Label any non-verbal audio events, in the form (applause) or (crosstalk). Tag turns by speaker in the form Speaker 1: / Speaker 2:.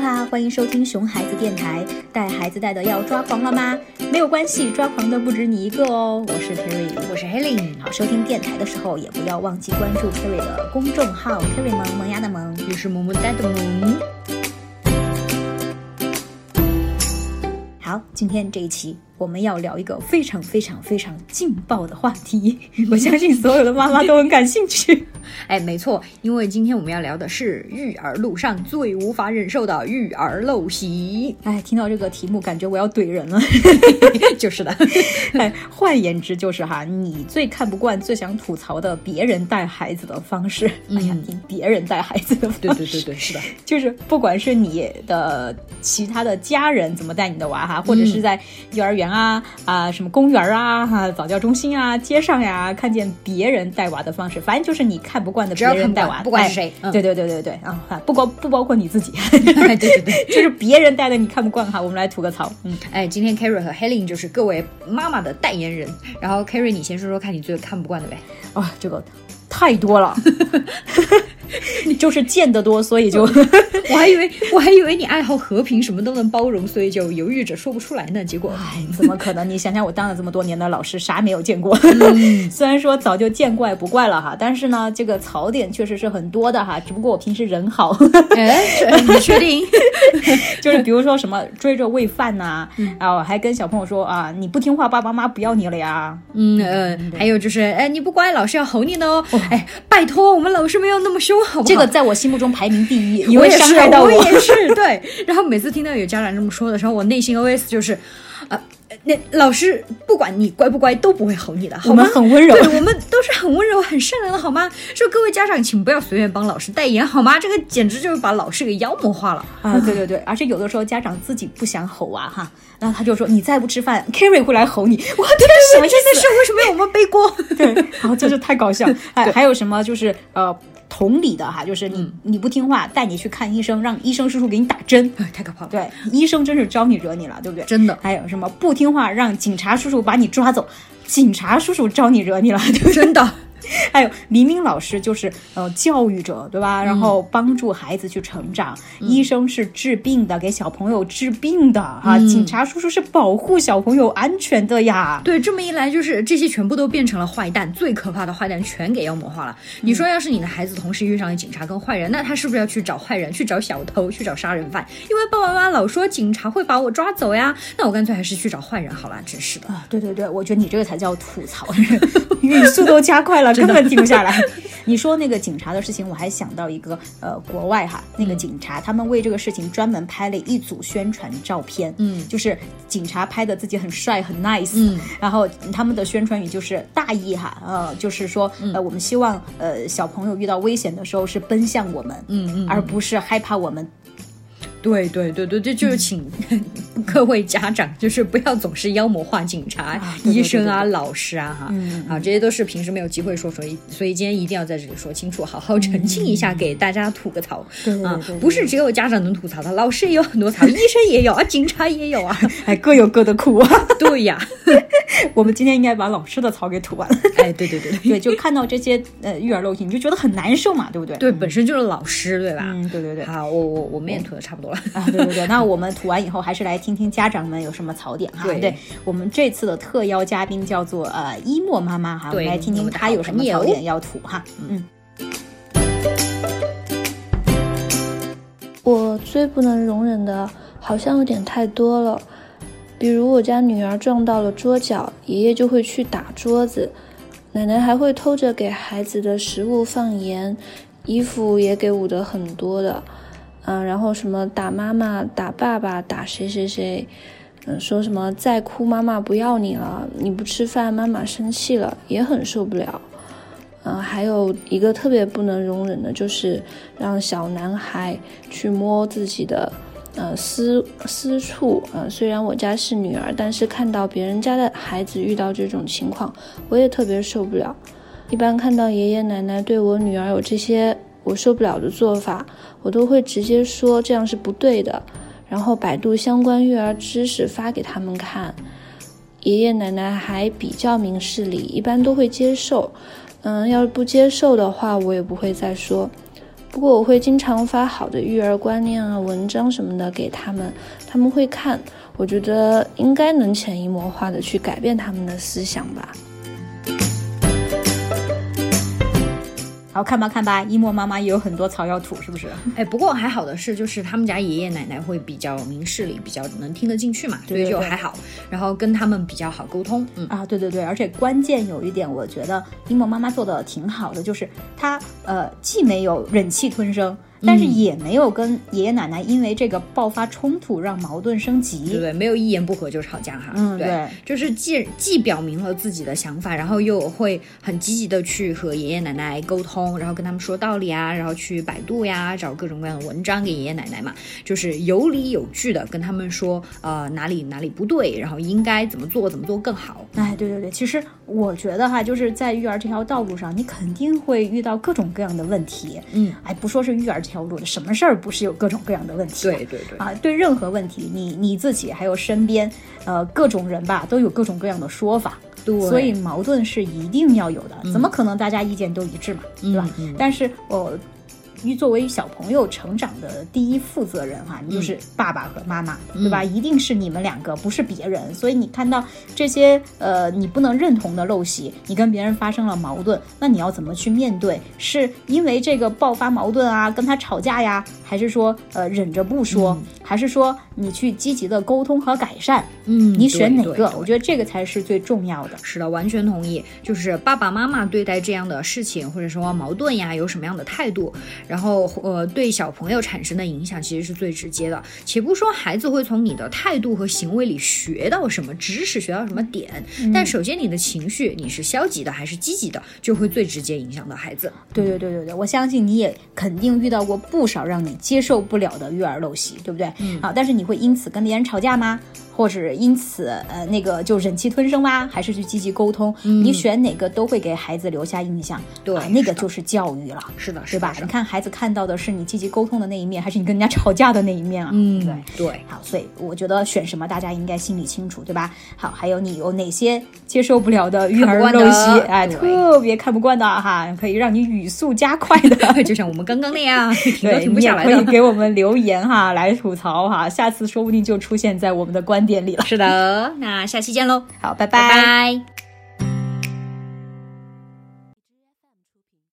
Speaker 1: 哈，欢迎收听熊孩子电台。带孩子带的要抓狂了吗？没有关系，抓狂的不止你一个哦。我是 Kerry，
Speaker 2: 我是 Helen。
Speaker 1: 好，收听电台的时候也不要忘记关注 Kerry 的公众号 Kerry 萌萌芽的萌，
Speaker 2: 也是萌萌哒的萌。
Speaker 1: 好，今天这一期。我们要聊一个非常非常非常劲爆的话题，(laughs) 我相信所有的妈妈都很感兴趣。
Speaker 2: 哎，没错，因为今天我们要聊的是育儿路上最无法忍受的育儿陋习。
Speaker 1: 哎，听到这个题目，感觉我要怼人了。(laughs)
Speaker 2: 就是的，
Speaker 1: 哎，换言之就是哈，你最看不惯、最想吐槽的别人带孩子的方式。哎呀，听别人带孩子的方式，
Speaker 2: 对对对对，是的，(laughs)
Speaker 1: 就是不管是你的其他的家人怎么带你的娃哈，或者是在幼儿园。啊啊，什么公园啊，哈，早教中心啊，街上呀，看见别人带娃的方式，反正就是你看不惯的别人带娃，
Speaker 2: 不管是谁，
Speaker 1: 对对对对对啊，不包不包括你自己，(laughs)
Speaker 2: 对对对，(laughs)
Speaker 1: 就是别人带的你看不惯哈，我们来吐个槽，
Speaker 2: 嗯，哎，今天 Carrie 和 Helen 就是各位妈妈的代言人，然后 Carrie 你先说说看你最看不惯的呗，
Speaker 1: 啊，这个太多了。(laughs) 你 (laughs) 就是见得多，所以就 (laughs)
Speaker 2: 我还以为我还以为你爱好和平，什么都能包容，所以就犹豫着说不出来呢。结果，
Speaker 1: 哎，怎么可能？你想想，我当了这么多年的老师，啥没有见过？(laughs) 虽然说早就见怪不怪了哈，但是呢，这个槽点确实是很多的哈。只不过我平时人好，
Speaker 2: 哎，你确定？
Speaker 1: 就是比如说什么追着喂饭呐，啊，还跟小朋友说啊，你不听话，爸爸妈妈不要你了呀。
Speaker 2: 嗯嗯，还有就是，哎，你不乖，老师要吼你的哦。哎，拜托，我们老师没有那么凶。
Speaker 1: 这个在我心目中排名第一，(laughs)
Speaker 2: 我也是，
Speaker 1: 我
Speaker 2: 也是，(laughs) 对。然后每次听到有家长这么说的时候，我内心 OS 就是，呃，那老师不管你乖不乖都不会吼你的，好吗？
Speaker 1: 很温柔，
Speaker 2: 对，我们都是很温柔、很善良的，好吗？说各位家长，请不要随便帮老师代言，好吗？这个简直就是把老师给妖魔化了
Speaker 1: 啊！对对对，而且有的时候家长自己不想吼啊，哈，然后他就说你再不吃饭，Carry 会来吼你。我天，
Speaker 2: 什么意思？是为什么要我们背锅？(laughs)
Speaker 1: 对，然后真是太搞笑。哎，还有什么就是呃。同理的哈，就是你你不听话，带你去看医生，让医生叔叔给你打针，哎
Speaker 2: 太可怕了。
Speaker 1: 对，医生真是招你惹你了，对不对？
Speaker 2: 真的。
Speaker 1: 还有什么不听话，让警察叔叔把你抓走，警察叔叔招你惹你了，对不对？
Speaker 2: 真的。(laughs)
Speaker 1: 还有明明老师就是呃教育者对吧？然后帮助孩子去成长，医生是治病的，给小朋友治病的啊。警察叔叔是保护小朋友安全的呀。
Speaker 2: 对，这么一来就是这些全部都变成了坏蛋，最可怕的坏蛋全给妖魔化了。你说要是你的孩子同时遇上了警察跟坏人，那他是不是要去找坏人，去找小偷，去找杀人犯？因为爸爸妈妈老说警察会把我抓走呀，那我干脆还是去找坏人好了。真是的
Speaker 1: 啊！对对对，我觉得你这个才叫吐槽，(laughs) 语速都加快了。根本停不下来。(laughs) 你说那个警察的事情，我还想到一个呃，国外哈，那个警察他们为这个事情专门拍了一组宣传照片，嗯，就是警察拍的自己很帅很 nice，嗯，然后他们的宣传语就是大意哈，呃，就是说呃，我们希望呃小朋友遇到危险的时候是奔向我们，嗯嗯，而不是害怕我们。
Speaker 2: 对对对对，这就是请 (laughs) 各位家长，就是不要总是妖魔化警察、医生啊、老师啊，哈，啊，这些都是平时没有机会说，所以所以今天一定要在这里说清楚，好好澄清一下，给大家吐个槽
Speaker 1: 啊，
Speaker 2: 不是只有家长能吐槽的，老师也有很多槽，医生也有啊，警察也有啊，(laughs)
Speaker 1: 哎，各有各的苦啊。(laughs)
Speaker 2: 对呀，(laughs)
Speaker 1: 我们今天应该把老师的槽给吐完。
Speaker 2: 哎，对对对 (laughs)
Speaker 1: 对，就看到这些呃育儿陋习，你就觉得很难受嘛，对不对？
Speaker 2: 对，本身就是老师，对吧？
Speaker 1: 嗯，对对对。
Speaker 2: 好，我我我们也吐的差不多了。
Speaker 1: 啊，对对对，那我们吐完以后，还是来听听家长们有什么槽点哈。对，我们这次的特邀嘉宾叫做呃一莫妈妈哈，我们来听听她有什么槽点要吐哈。嗯，
Speaker 3: 我最不能容忍的，好像有点太多了。比如我家女儿撞到了桌角，爷爷就会去打桌子，奶奶还会偷着给孩子的食物放盐，衣服也给捂得很多的。嗯，然后什么打妈妈、打爸爸、打谁谁谁，嗯，说什么再哭妈妈不要你了，你不吃饭妈妈生气了，也很受不了。嗯，还有一个特别不能容忍的就是让小男孩去摸自己的呃私私处。嗯，虽然我家是女儿，但是看到别人家的孩子遇到这种情况，我也特别受不了。一般看到爷爷奶奶对我女儿有这些。我受不了的做法，我都会直接说这样是不对的，然后百度相关育儿知识发给他们看。爷爷奶奶还比较明事理，一般都会接受。嗯，要是不接受的话，我也不会再说。不过我会经常发好的育儿观念啊、文章什么的给他们，他们会看，我觉得应该能潜移默化的去改变他们的思想吧。
Speaker 1: 好看吧看吧，一莫妈妈也有很多草药吐，是不是？
Speaker 2: 哎，不过还好的是，就是他们家爷爷奶奶会比较明事理，比较能听得进去嘛，所以就还好。然后跟他们比较好沟通。嗯
Speaker 1: 啊，对对对，而且关键有一点，我觉得一莫妈妈做的挺好的，就是她呃既没有忍气吞声。但是也没有跟爷爷奶奶因为这个爆发冲突，让矛盾升级，
Speaker 2: 对对？没有一言不合就吵架哈。
Speaker 1: 嗯，
Speaker 2: 对，就是既既表明了自己的想法，然后又会很积极的去和爷爷奶奶沟通，然后跟他们说道理啊，然后去百度呀，找各种各样的文章给爷爷奶奶嘛，就是有理有据的跟他们说，呃，哪里哪里不对，然后应该怎么做，怎么做更好。
Speaker 1: 哎，对对对，其实我觉得哈，就是在育儿这条道路上，你肯定会遇到各种各样的问题。
Speaker 2: 嗯，
Speaker 1: 哎，不说是育儿。条路的什么事儿不是有各种各样的问题？
Speaker 2: 对对对
Speaker 1: 啊，对任何问题，你你自己还有身边，呃，各种人吧，都有各种各样的说法。
Speaker 2: 对，
Speaker 1: 所以矛盾是一定要有的，怎么可能大家意见都一致嘛？对吧？但是我。于作为小朋友成长的第一负责人哈，你就是爸爸和妈妈，对吧？一定是你们两个，不是别人。所以你看到这些呃你不能认同的陋习，你跟别人发生了矛盾，那你要怎么去面对？是因为这个爆发矛盾啊，跟他吵架呀，还是说呃忍着不说，还是说你去积极的沟通和改善？
Speaker 2: 嗯，
Speaker 1: 你选哪个？我觉得这个才是最重要的。
Speaker 2: 是的，完全同意。就是爸爸妈妈对待这样的事情或者说矛盾呀，有什么样的态度？然后，呃，对小朋友产生的影响其实是最直接的。且不说孩子会从你的态度和行为里学到什么知识，学到什么点，但首先你的情绪，你是消极的还是积极的，就会最直接影响到孩子。
Speaker 1: 对对对对对，我相信你也肯定遇到过不少让你接受不了的育儿陋习，对不对？
Speaker 2: 嗯。
Speaker 1: 好，但是你会因此跟别人吵架吗？或者因此，呃，那个就忍气吞声吗？还是去积极沟通？你选哪个都会给孩子留下印象。
Speaker 2: 对，
Speaker 1: 那个就是教育了。
Speaker 2: 是的，
Speaker 1: 对吧？你看孩子看到的是你积极沟通的那一面，还是你跟人家吵架的那一面啊？
Speaker 2: 嗯，
Speaker 1: 对
Speaker 2: 对。
Speaker 1: 好，所以我觉得选什么大家应该心里清楚，对吧？好，还有你有哪些接受不了的育儿陋习？哎，特别看不惯的哈，可以让你语速加快的，(laughs)
Speaker 2: 就像我们刚刚那样，(laughs) 停都停
Speaker 1: 不
Speaker 2: 下来
Speaker 1: 的，可以给我们留言哈，来吐槽哈，下次说不定就出现在我们的观点里了。
Speaker 2: 是的。那下期见喽，
Speaker 1: 好，拜
Speaker 2: 拜。